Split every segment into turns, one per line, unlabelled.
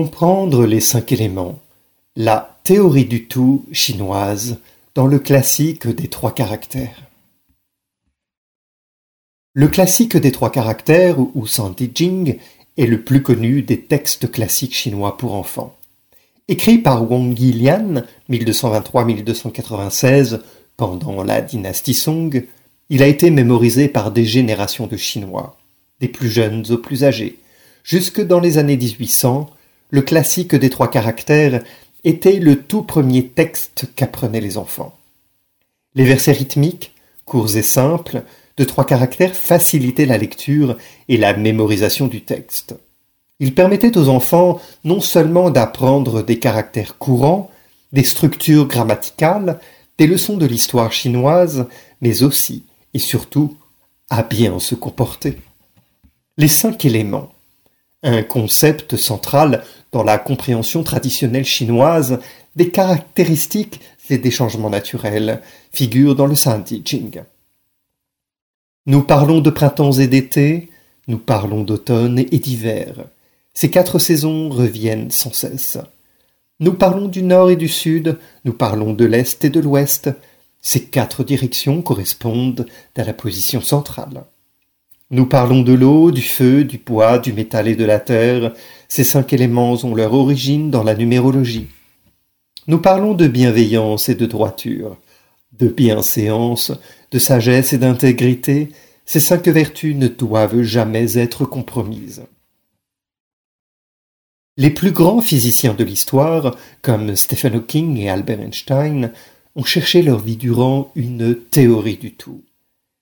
Comprendre les cinq éléments. La théorie du tout chinoise dans le classique des trois caractères. Le classique des trois caractères, ou Santi Jing, est le plus connu des textes classiques chinois pour enfants. Écrit par Wang Yilian, 1223-1296, pendant la dynastie Song, il a été mémorisé par des générations de Chinois, des plus jeunes aux plus âgés. Jusque dans les années 1800, le classique des trois caractères était le tout premier texte qu'apprenaient les enfants. Les versets rythmiques, courts et simples, de trois caractères facilitaient la lecture et la mémorisation du texte. Ils permettaient aux enfants non seulement d'apprendre des caractères courants, des structures grammaticales, des leçons de l'histoire chinoise, mais aussi et surtout à bien se comporter. Les cinq éléments, un concept central dans la compréhension traditionnelle chinoise des caractéristiques et des changements naturels, figurent dans le Santi Jing. Nous parlons de printemps et d'été, nous parlons d'automne et d'hiver. Ces quatre saisons reviennent sans cesse. Nous parlons du nord et du sud, nous parlons de l'est et de l'ouest. Ces quatre directions correspondent à la position centrale. Nous parlons de l'eau, du feu, du bois, du métal et de la terre. Ces cinq éléments ont leur origine dans la numérologie. Nous parlons de bienveillance et de droiture, de bienséance, de sagesse et d'intégrité. Ces cinq vertus ne doivent jamais être compromises. Les plus grands physiciens de l'histoire, comme Stephen Hawking et Albert Einstein, ont cherché leur vie durant une théorie du tout.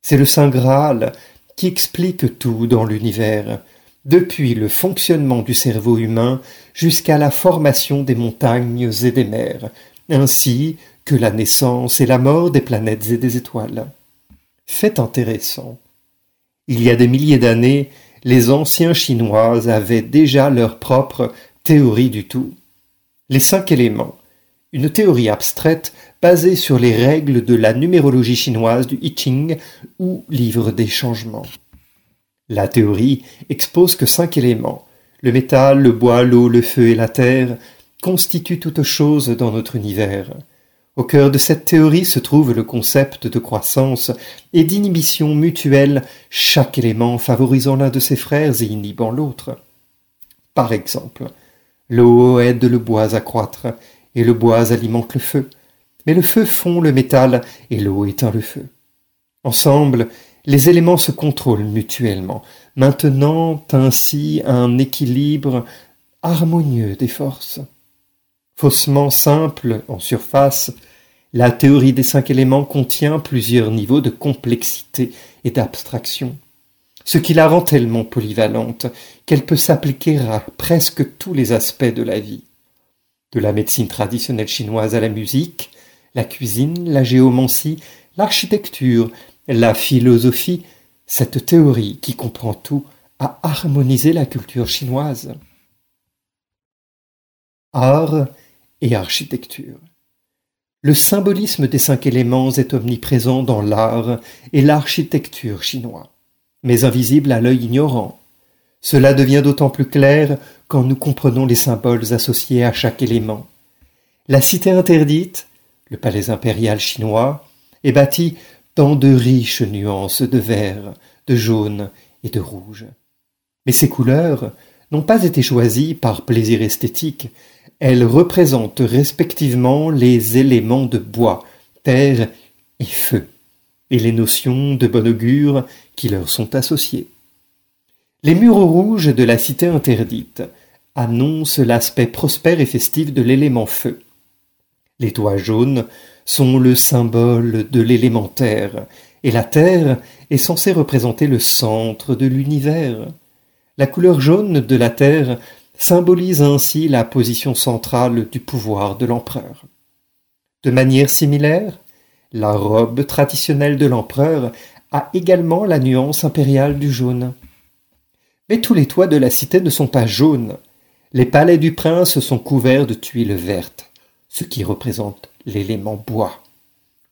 C'est le Saint Graal, qui explique tout dans l'univers, depuis le fonctionnement du cerveau humain jusqu'à la formation des montagnes et des mers, ainsi que la naissance et la mort des planètes et des étoiles. Fait intéressant. Il y a des milliers d'années, les anciens Chinois avaient déjà leur propre théorie du tout. Les cinq éléments, une théorie abstraite basée sur les règles de la numérologie chinoise du I Ching ou livre des changements. La théorie expose que cinq éléments, le métal, le bois, l'eau, le feu et la terre, constituent toute chose dans notre univers. Au cœur de cette théorie se trouve le concept de croissance et d'inhibition mutuelle, chaque élément favorisant l'un de ses frères et inhibant l'autre. Par exemple, l'eau aide le bois à croître, et le bois alimente le feu. Mais le feu fond le métal et l'eau éteint le feu. Ensemble, les éléments se contrôlent mutuellement, maintenant ainsi un équilibre harmonieux des forces. Faussement simple en surface, la théorie des cinq éléments contient plusieurs niveaux de complexité et d'abstraction, ce qui la rend tellement polyvalente qu'elle peut s'appliquer à presque tous les aspects de la vie de la médecine traditionnelle chinoise à la musique, la cuisine, la géomancie, l'architecture, la philosophie, cette théorie qui comprend tout a harmonisé la culture chinoise. Art et architecture. Le symbolisme des cinq éléments est omniprésent dans l'art et l'architecture chinois, mais invisible à l'œil ignorant. Cela devient d'autant plus clair quand nous comprenons les symboles associés à chaque élément. La cité interdite, le palais impérial chinois, est bâti dans de riches nuances de vert, de jaune et de rouge. Mais ces couleurs n'ont pas été choisies par plaisir esthétique, elles représentent respectivement les éléments de bois, terre et feu, et les notions de bon augure qui leur sont associées. Les murs rouges de la cité interdite annoncent l'aspect prospère et festif de l'élément feu. Les toits jaunes sont le symbole de l'élémentaire, et la terre est censée représenter le centre de l'univers. La couleur jaune de la terre symbolise ainsi la position centrale du pouvoir de l'empereur. De manière similaire, la robe traditionnelle de l'empereur a également la nuance impériale du jaune. Mais tous les toits de la cité ne sont pas jaunes. Les palais du prince sont couverts de tuiles vertes, ce qui représente l'élément bois.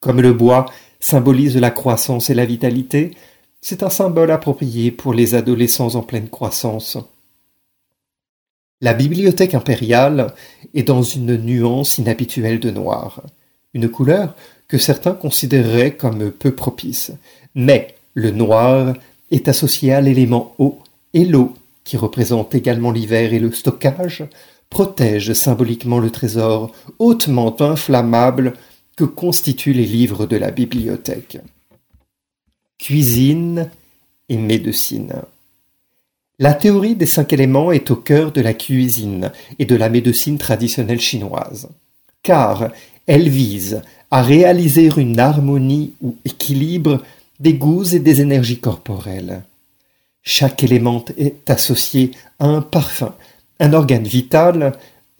Comme le bois symbolise la croissance et la vitalité, c'est un symbole approprié pour les adolescents en pleine croissance. La bibliothèque impériale est dans une nuance inhabituelle de noir, une couleur que certains considéreraient comme peu propice. Mais le noir est associé à l'élément eau, et l'eau, qui représente également l'hiver et le stockage, protège symboliquement le trésor hautement inflammable que constituent les livres de la bibliothèque. Cuisine et médecine. La théorie des cinq éléments est au cœur de la cuisine et de la médecine traditionnelle chinoise, car elle vise à réaliser une harmonie ou équilibre des goûts et des énergies corporelles. Chaque élément est associé à un parfum, un organe vital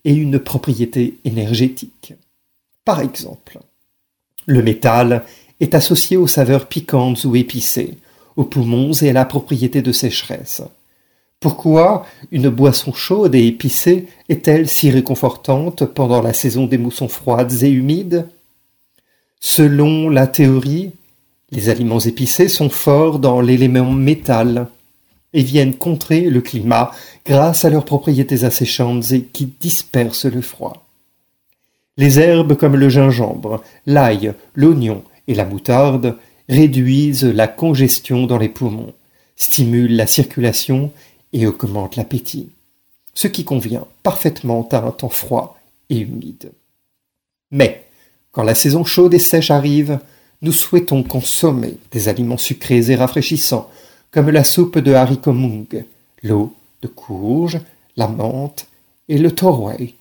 et une propriété énergétique. Par exemple, le métal est associé aux saveurs piquantes ou épicées, aux poumons et à la propriété de sécheresse. Pourquoi une boisson chaude et épicée est-elle si réconfortante pendant la saison des moussons froides et humides? Selon la théorie, les aliments épicés sont forts dans l'élément métal et viennent contrer le climat grâce à leurs propriétés asséchantes et qui dispersent le froid. Les herbes comme le gingembre, l'ail, l'oignon et la moutarde réduisent la congestion dans les poumons, stimulent la circulation et augmentent l'appétit, ce qui convient parfaitement à un temps froid et humide. Mais, quand la saison chaude et sèche arrive, nous souhaitons consommer des aliments sucrés et rafraîchissants, comme la soupe de haricots mung, l'eau de courge, la menthe et le torway.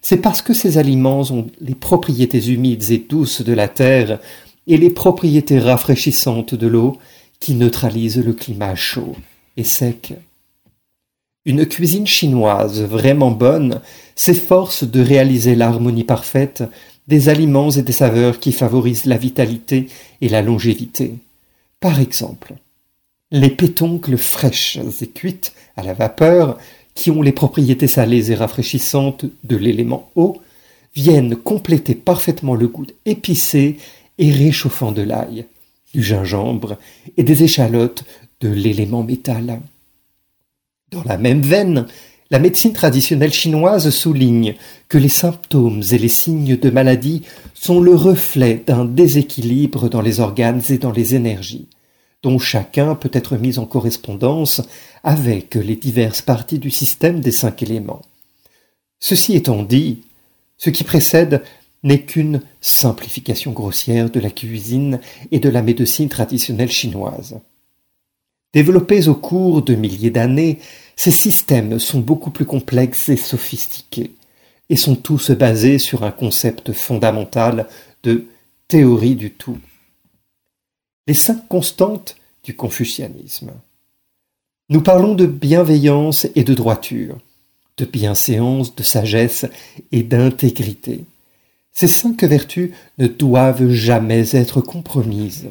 C'est parce que ces aliments ont les propriétés humides et douces de la terre et les propriétés rafraîchissantes de l'eau qui neutralisent le climat chaud et sec. Une cuisine chinoise vraiment bonne s'efforce de réaliser l'harmonie parfaite des aliments et des saveurs qui favorisent la vitalité et la longévité. Par exemple, les pétoncles fraîches et cuites à la vapeur, qui ont les propriétés salées et rafraîchissantes de l'élément eau, viennent compléter parfaitement le goût épicé et réchauffant de l'ail, du gingembre et des échalotes de l'élément métal. Dans la même veine, la médecine traditionnelle chinoise souligne que les symptômes et les signes de maladie sont le reflet d'un déséquilibre dans les organes et dans les énergies, dont chacun peut être mis en correspondance avec les diverses parties du système des cinq éléments. Ceci étant dit, ce qui précède n'est qu'une simplification grossière de la cuisine et de la médecine traditionnelle chinoise. Développés au cours de milliers d'années, ces systèmes sont beaucoup plus complexes et sophistiqués, et sont tous basés sur un concept fondamental de théorie du tout. Les cinq constantes du confucianisme. Nous parlons de bienveillance et de droiture, de bienséance, de sagesse et d'intégrité. Ces cinq vertus ne doivent jamais être compromises.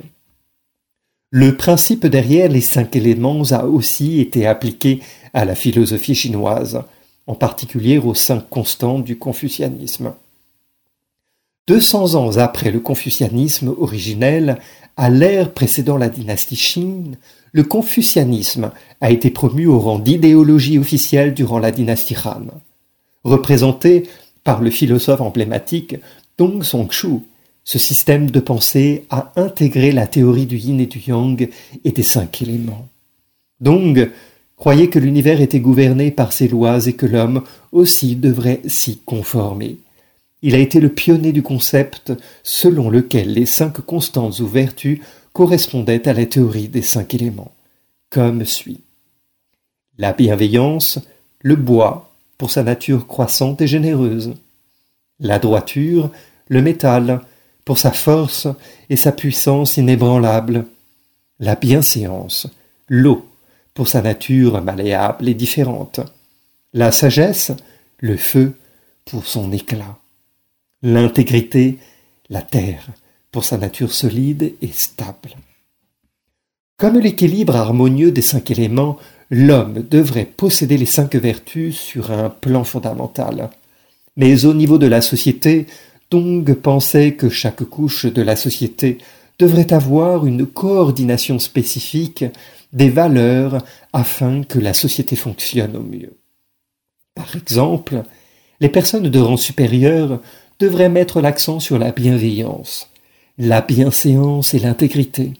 Le principe derrière les cinq éléments a aussi été appliqué à la philosophie chinoise, en particulier aux cinq constantes du confucianisme. Deux cents ans après le confucianisme originel, à l'ère précédant la dynastie Qing, le confucianisme a été promu au rang d'idéologie officielle durant la dynastie Han. Représenté par le philosophe emblématique Dong Songchu, ce système de pensée a intégré la théorie du yin et du yang et des cinq éléments. Dong croyait que l'univers était gouverné par ses lois et que l'homme aussi devrait s'y conformer. Il a été le pionnier du concept selon lequel les cinq constantes ou vertus correspondaient à la théorie des cinq éléments, comme suit. La bienveillance, le bois, pour sa nature croissante et généreuse. La droiture, le métal, pour sa force et sa puissance inébranlable, la bienséance, l'eau, pour sa nature malléable et différente. La sagesse, le feu, pour son éclat. L'intégrité, la terre, pour sa nature solide et stable. Comme l'équilibre harmonieux des cinq éléments, l'homme devrait posséder les cinq vertus sur un plan fondamental. Mais au niveau de la société, Dong pensait que chaque couche de la société devrait avoir une coordination spécifique des valeurs afin que la société fonctionne au mieux. Par exemple, les personnes de rang supérieur devraient mettre l'accent sur la bienveillance, la bienséance et l'intégrité.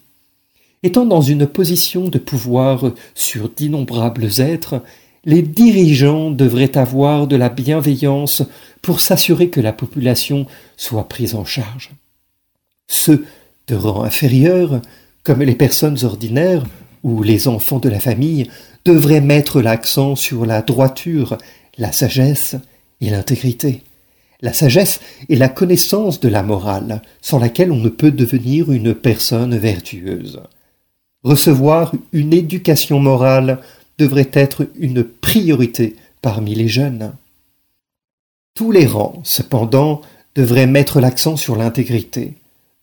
Étant dans une position de pouvoir sur d'innombrables êtres, les dirigeants devraient avoir de la bienveillance pour s'assurer que la population soit prise en charge. Ceux de rang inférieur, comme les personnes ordinaires ou les enfants de la famille, devraient mettre l'accent sur la droiture, la sagesse et l'intégrité. La sagesse est la connaissance de la morale, sans laquelle on ne peut devenir une personne vertueuse. Recevoir une éducation morale devrait être une priorité parmi les jeunes. Tous les rangs, cependant, devraient mettre l'accent sur l'intégrité.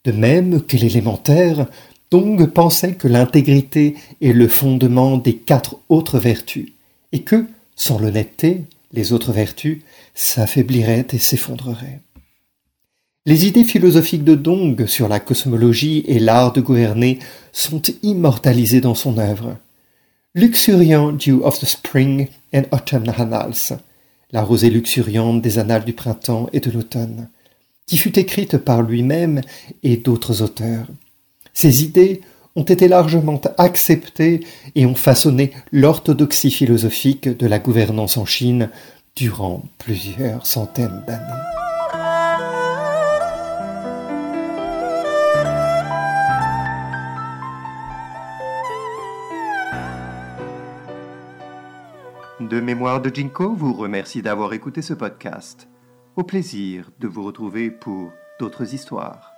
De même que l'élémentaire, Dong pensait que l'intégrité est le fondement des quatre autres vertus, et que, sans l'honnêteté, les autres vertus s'affaibliraient et s'effondreraient. Les idées philosophiques de Dong sur la cosmologie et l'art de gouverner sont immortalisées dans son œuvre. Luxuriant Dew of the Spring and Autumn Annals, la rosée luxuriante des annales du printemps et de l'automne, qui fut écrite par lui-même et d'autres auteurs. Ces idées ont été largement acceptées et ont façonné l'orthodoxie philosophique de la gouvernance en Chine durant plusieurs centaines d'années. De Mémoire de Jinko vous remercie d'avoir écouté ce podcast. Au plaisir de vous retrouver pour d'autres histoires.